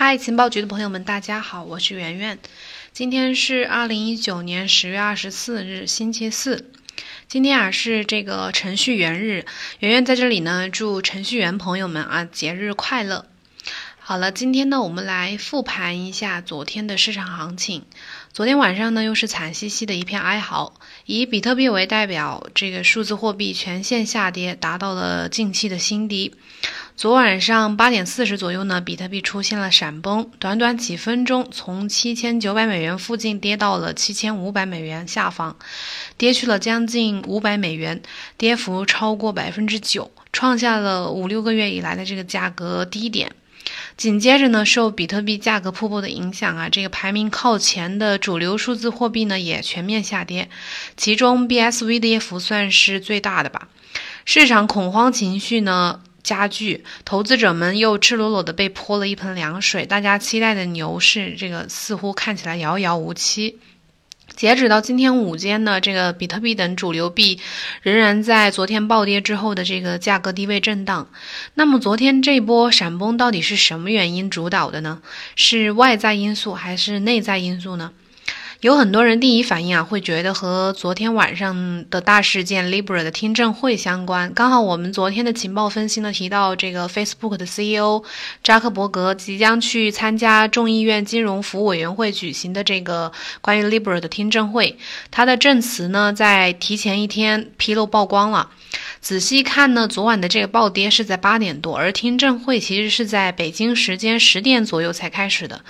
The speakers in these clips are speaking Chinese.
嗨，情报局的朋友们，大家好，我是圆圆。今天是二零一九年十月二十四日，星期四。今天啊是这个程序员日，圆圆在这里呢，祝程序员朋友们啊节日快乐。好了，今天呢，我们来复盘一下昨天的市场行情。昨天晚上呢，又是惨兮兮的一片哀嚎，以比特币为代表，这个数字货币全线下跌，达到了近期的新低。昨晚上八点四十左右呢，比特币出现了闪崩，短短几分钟，从七千九百美元附近跌到了七千五百美元下方，跌去了将近五百美元，跌幅超过百分之九，创下了五六个月以来的这个价格低点。紧接着呢，受比特币价格瀑布的影响啊，这个排名靠前的主流数字货币呢也全面下跌，其中 BSV 的跌幅算是最大的吧。市场恐慌情绪呢？加剧，投资者们又赤裸裸的被泼了一盆凉水，大家期待的牛市，这个似乎看起来遥遥无期。截止到今天午间呢，这个比特币等主流币仍然在昨天暴跌之后的这个价格低位震荡。那么昨天这波闪崩到底是什么原因主导的呢？是外在因素还是内在因素呢？有很多人第一反应啊，会觉得和昨天晚上的大事件 Libra 的听证会相关。刚好我们昨天的情报分析呢，提到这个 Facebook 的 CEO 扎克伯格即将去参加众议院金融服务委员会举行的这个关于 Libra 的听证会，他的证词呢，在提前一天披露曝光了。仔细看呢，昨晚的这个暴跌是在八点多，而听证会其实是在北京时间十点左右才开始的。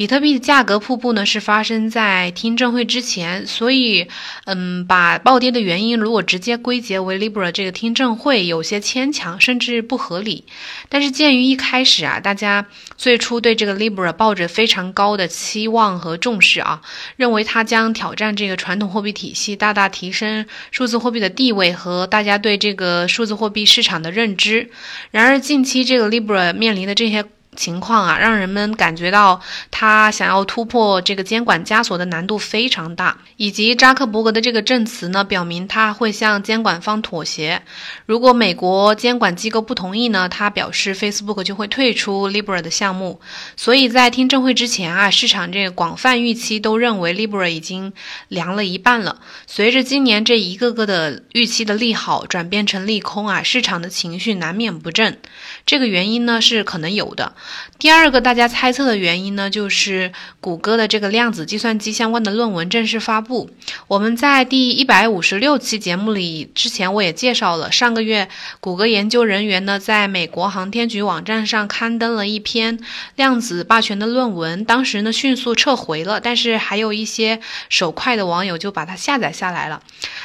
比特币的价格瀑布呢是发生在听证会之前，所以，嗯，把暴跌的原因如果直接归结为 Libra 这个听证会，有些牵强，甚至不合理。但是鉴于一开始啊，大家最初对这个 Libra 抱着非常高的期望和重视啊，认为它将挑战这个传统货币体系，大大提升数字货币的地位和大家对这个数字货币市场的认知。然而近期这个 Libra 面临的这些。情况啊，让人们感觉到他想要突破这个监管枷锁的难度非常大，以及扎克伯格的这个证词呢，表明他会向监管方妥协。如果美国监管机构不同意呢，他表示 Facebook 就会退出 Libra 的项目。所以在听证会之前啊，市场这个广泛预期都认为 Libra 已经凉了一半了。随着今年这一个个的预期的利好转变成利空啊，市场的情绪难免不振。这个原因呢是可能有的。第二个大家猜测的原因呢，就是谷歌的这个量子计算机相关的论文正式发布。我们在第一百五十六期节目里，之前我也介绍了，上个月谷歌研究人员呢，在美国航天局网站上刊登了一篇量子霸权的论文，当时呢迅速撤回了，但是还有一些手快的网友就把它下载下来了。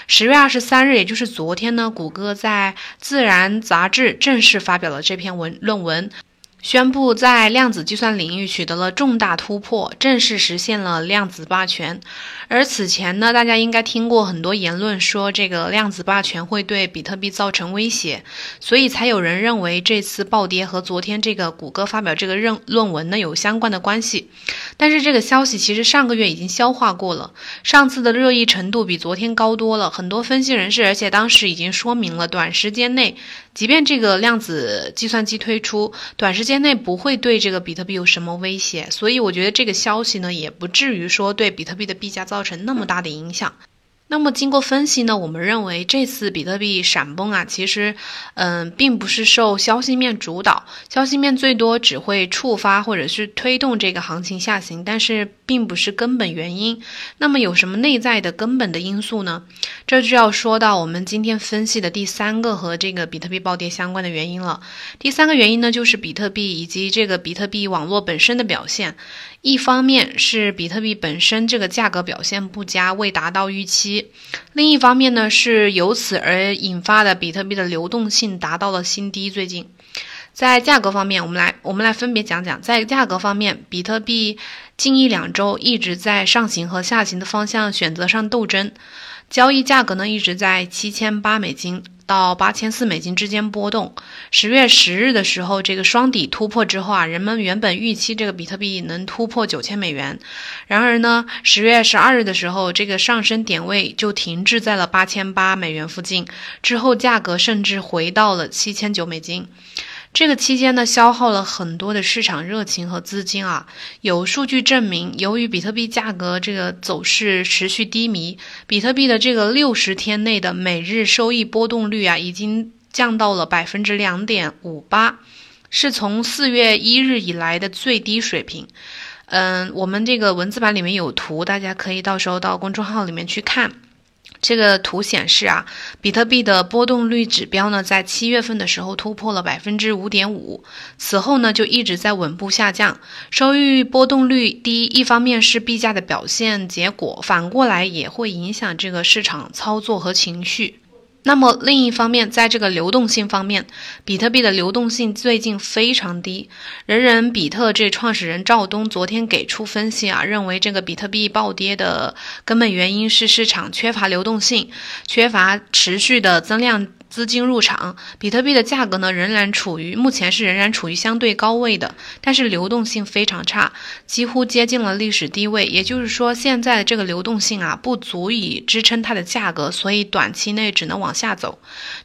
十月二十三日，也就是昨天呢，谷歌在《自然》杂志正式发表了这篇文论文。宣布在量子计算领域取得了重大突破，正式实现了量子霸权。而此前呢，大家应该听过很多言论说这个量子霸权会对比特币造成威胁，所以才有人认为这次暴跌和昨天这个谷歌发表这个论论文呢有相关的关系。但是这个消息其实上个月已经消化过了，上次的热议程度比昨天高多了。很多分析人士，而且当时已经说明了，短时间内，即便这个量子计算机推出，短时间。内不会对这个比特币有什么威胁，所以我觉得这个消息呢，也不至于说对比特币的币价造成那么大的影响。那么经过分析呢，我们认为这次比特币闪崩啊，其实，嗯，并不是受消息面主导，消息面最多只会触发或者是推动这个行情下行，但是并不是根本原因。那么有什么内在的根本的因素呢？这就要说到我们今天分析的第三个和这个比特币暴跌相关的原因了。第三个原因呢，就是比特币以及这个比特币网络本身的表现。一方面是比特币本身这个价格表现不佳，未达到预期；另一方面呢，是由此而引发的比特币的流动性达到了新低。最近，在价格方面，我们来我们来分别讲讲。在价格方面，比特币近一两周一直在上行和下行的方向选择上斗争，交易价格呢一直在七千八美金。到八千四美金之间波动。十月十日的时候，这个双底突破之后啊，人们原本预期这个比特币能突破九千美元。然而呢，十月十二日的时候，这个上升点位就停滞在了八千八美元附近，之后价格甚至回到了七千九美金。这个期间呢，消耗了很多的市场热情和资金啊。有数据证明，由于比特币价格这个走势持续低迷，比特币的这个六十天内的每日收益波动率啊，已经降到了百分之两点五八，是从四月一日以来的最低水平。嗯，我们这个文字版里面有图，大家可以到时候到公众号里面去看。这个图显示啊，比特币的波动率指标呢，在七月份的时候突破了百分之五点五，此后呢就一直在稳步下降。收益波动率低，一方面是币价的表现结果，反过来也会影响这个市场操作和情绪。那么另一方面，在这个流动性方面，比特币的流动性最近非常低。人人比特这创始人赵东昨天给出分析啊，认为这个比特币暴跌的根本原因是市场缺乏流动性，缺乏持续的增量。资金入场，比特币的价格呢仍然处于目前是仍然处于相对高位的，但是流动性非常差，几乎接近了历史低位。也就是说，现在的这个流动性啊不足以支撑它的价格，所以短期内只能往下走。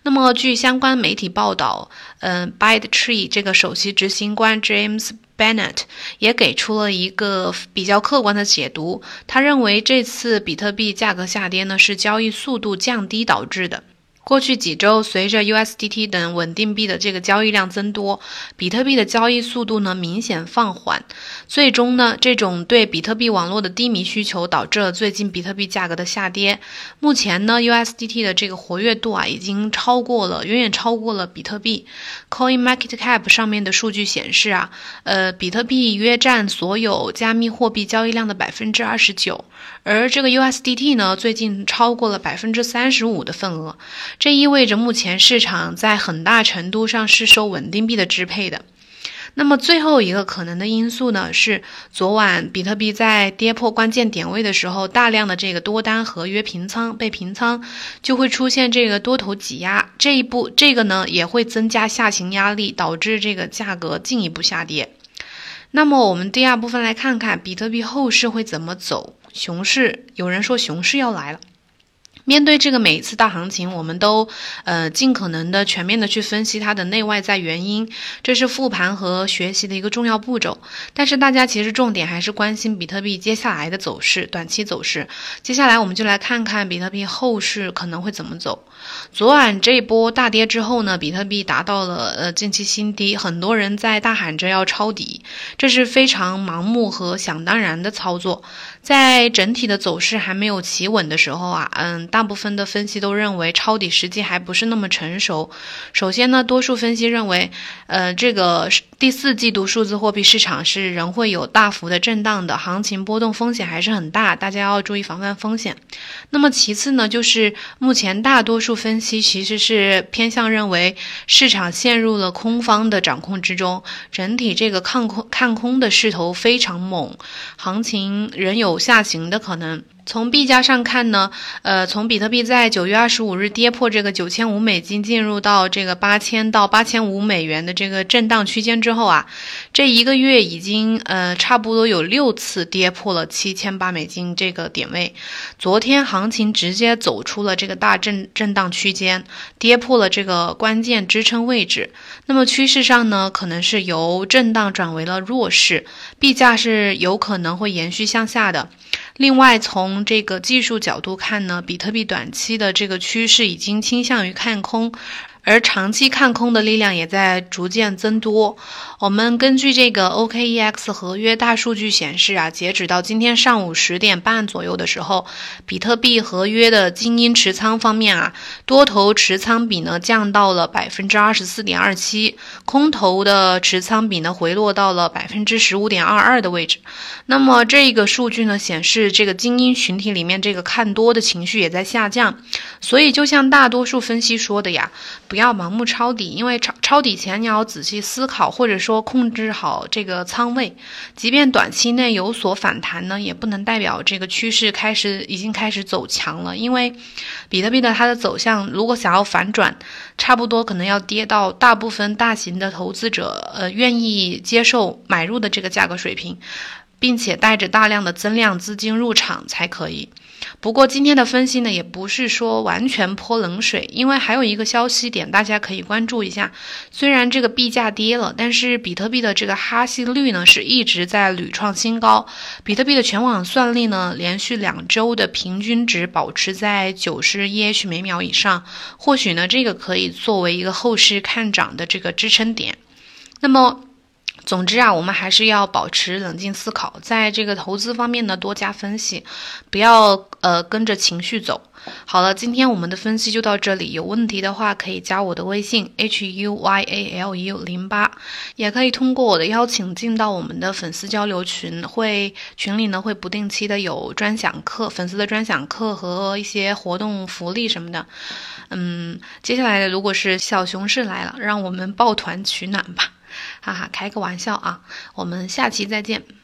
那么，据相关媒体报道，嗯，BitTree 这个首席执行官 James Bennett 也给出了一个比较客观的解读，他认为这次比特币价格下跌呢是交易速度降低导致的。过去几周，随着 USDT 等稳定币的这个交易量增多，比特币的交易速度呢明显放缓。最终呢，这种对比特币网络的低迷需求导致了最近比特币价格的下跌。目前呢，USDT 的这个活跃度啊，已经超过了，远远超过了比特币。CoinMarketCap 上面的数据显示啊，呃，比特币约占所有加密货币交易量的百分之二十九，而这个 USDT 呢，最近超过了百分之三十五的份额。这意味着目前市场在很大程度上是受稳定币的支配的。那么最后一个可能的因素呢，是昨晚比特币在跌破关键点位的时候，大量的这个多单合约平仓被平仓，就会出现这个多头挤压。这一步，这个呢也会增加下行压力，导致这个价格进一步下跌。那么我们第二部分来看看比特币后市会怎么走？熊市，有人说熊市要来了。面对这个每一次大行情，我们都呃尽可能的全面的去分析它的内外在原因，这是复盘和学习的一个重要步骤。但是大家其实重点还是关心比特币接下来的走势，短期走势。接下来我们就来看看比特币后市可能会怎么走。昨晚这波大跌之后呢，比特币达到了呃近期新低，很多人在大喊着要抄底，这是非常盲目和想当然的操作。在整体的走势还没有企稳的时候啊，嗯，大部分的分析都认为抄底时机还不是那么成熟。首先呢，多数分析认为，呃，这个第四季度数字货币市场是仍会有大幅的震荡的，行情波动风险还是很大，大家要注意防范风险。那么其次呢，就是目前大多数分析其实是偏向认为市场陷入了空方的掌控之中，整体这个看空看空的势头非常猛，行情仍有。有下行的可能。从币价上看呢，呃，从比特币在九月二十五日跌破这个九千五美金，进入到这个八千到八千五美元的这个震荡区间之后啊，这一个月已经呃差不多有六次跌破了七千八美金这个点位。昨天行情直接走出了这个大震震荡区间，跌破了这个关键支撑位置。那么趋势上呢，可能是由震荡转为了弱势，币价是有可能会延续向下的。另外，从这个技术角度看呢，比特币短期的这个趋势已经倾向于看空。而长期看空的力量也在逐渐增多。我们根据这个 OKEX 合约大数据显示啊，截止到今天上午十点半左右的时候，比特币合约的精英持仓方面啊，多头持仓比呢降到了百分之二十四点二七，空头的持仓比呢回落到了百分之十五点二二的位置。那么这个数据呢显示，这个精英群体里面这个看多的情绪也在下降。所以就像大多数分析说的呀。不要盲目抄底，因为抄抄底前你要仔细思考，或者说控制好这个仓位。即便短期内有所反弹呢，也不能代表这个趋势开始已经开始走强了。因为比特币的它的走向，如果想要反转，差不多可能要跌到大部分大型的投资者呃愿意接受买入的这个价格水平，并且带着大量的增量资金入场才可以。不过今天的分析呢，也不是说完全泼冷水，因为还有一个消息点大家可以关注一下。虽然这个币价跌了，但是比特币的这个哈希率呢是一直在屡创新高。比特币的全网算力呢，连续两周的平均值保持在九十 EH 每秒以上。或许呢，这个可以作为一个后市看涨的这个支撑点。那么。总之啊，我们还是要保持冷静思考，在这个投资方面呢，多加分析，不要呃跟着情绪走。好了，今天我们的分析就到这里，有问题的话可以加我的微信 h u y a l u 零八，也可以通过我的邀请进到我们的粉丝交流群，会群里呢会不定期的有专享课，粉丝的专享课和一些活动福利什么的。嗯，接下来如果是小熊市来了，让我们抱团取暖吧。哈哈，开个玩笑啊！我们下期再见。